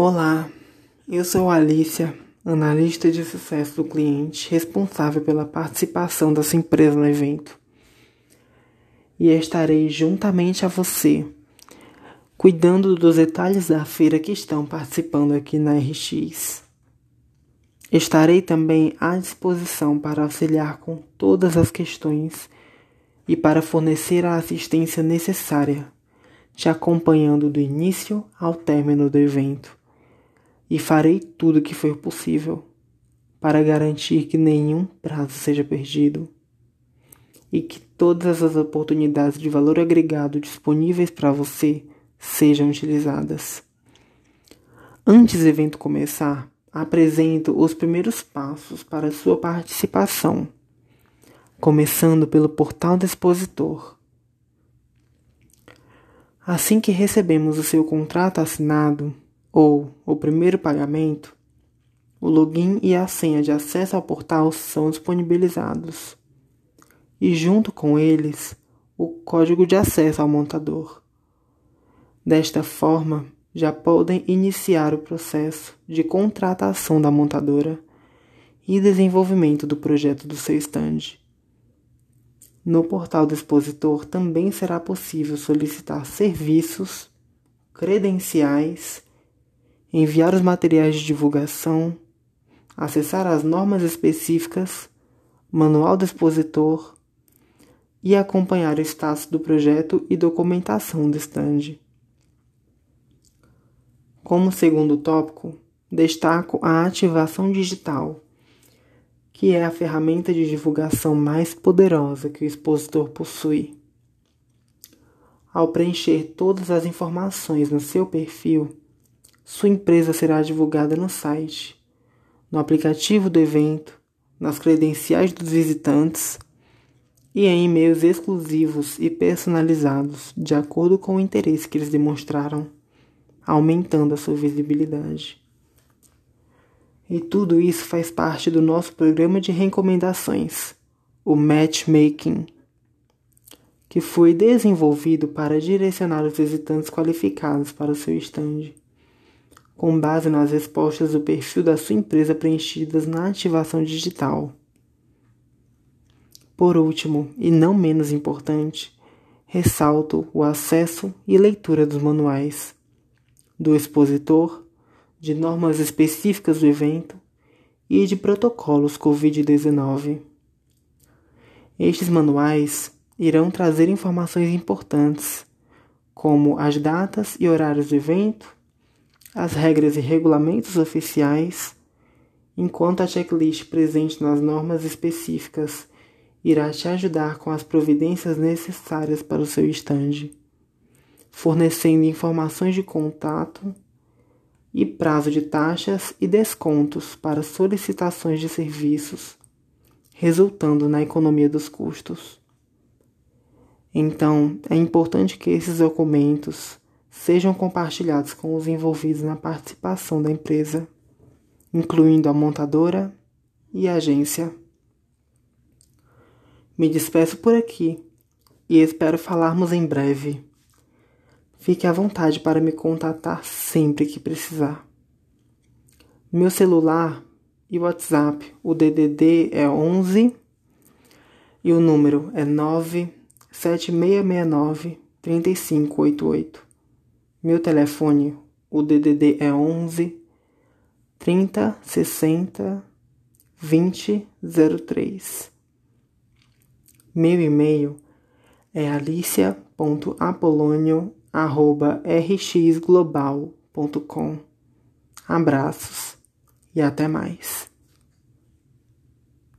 Olá, eu sou Alicia, analista de sucesso do cliente, responsável pela participação da sua empresa no evento. E estarei juntamente a você, cuidando dos detalhes da feira que estão participando aqui na RX. Estarei também à disposição para auxiliar com todas as questões e para fornecer a assistência necessária, te acompanhando do início ao término do evento. E farei tudo o que for possível para garantir que nenhum prazo seja perdido e que todas as oportunidades de valor agregado disponíveis para você sejam utilizadas. Antes do evento começar, apresento os primeiros passos para sua participação, começando pelo portal do expositor. Assim que recebemos o seu contrato assinado ou o primeiro pagamento, o login e a senha de acesso ao portal são disponibilizados, e junto com eles, o código de acesso ao montador. Desta forma, já podem iniciar o processo de contratação da montadora e desenvolvimento do projeto do seu stand. No portal do expositor também será possível solicitar serviços, credenciais, enviar os materiais de divulgação, acessar as normas específicas, manual do expositor e acompanhar o status do projeto e documentação do stand. Como segundo tópico, destaco a ativação digital, que é a ferramenta de divulgação mais poderosa que o expositor possui. Ao preencher todas as informações no seu perfil, sua empresa será divulgada no site, no aplicativo do evento, nas credenciais dos visitantes e em e-mails exclusivos e personalizados de acordo com o interesse que eles demonstraram aumentando a sua visibilidade. E tudo isso faz parte do nosso programa de recomendações, o Matchmaking, que foi desenvolvido para direcionar os visitantes qualificados para o seu stand, com base nas respostas do perfil da sua empresa preenchidas na ativação digital. Por último, e não menos importante, ressalto o acesso e leitura dos manuais do expositor, de normas específicas do evento e de protocolos Covid-19. Estes manuais irão trazer informações importantes, como as datas e horários do evento, as regras e regulamentos oficiais, enquanto a checklist presente nas normas específicas irá te ajudar com as providências necessárias para o seu estande fornecendo informações de contato e prazo de taxas e descontos para solicitações de serviços, resultando na economia dos custos. Então, é importante que esses documentos sejam compartilhados com os envolvidos na participação da empresa, incluindo a montadora e a agência. Me despeço por aqui e espero falarmos em breve. Fique à vontade para me contatar sempre que precisar. Meu celular e WhatsApp, o DDD é 11 e o número é 97669 3588. Meu telefone, o DDD é 11 30 60 20 03. Meu e-mail é alicia.apolonio arroba rxglobal.com. Abraços e até mais.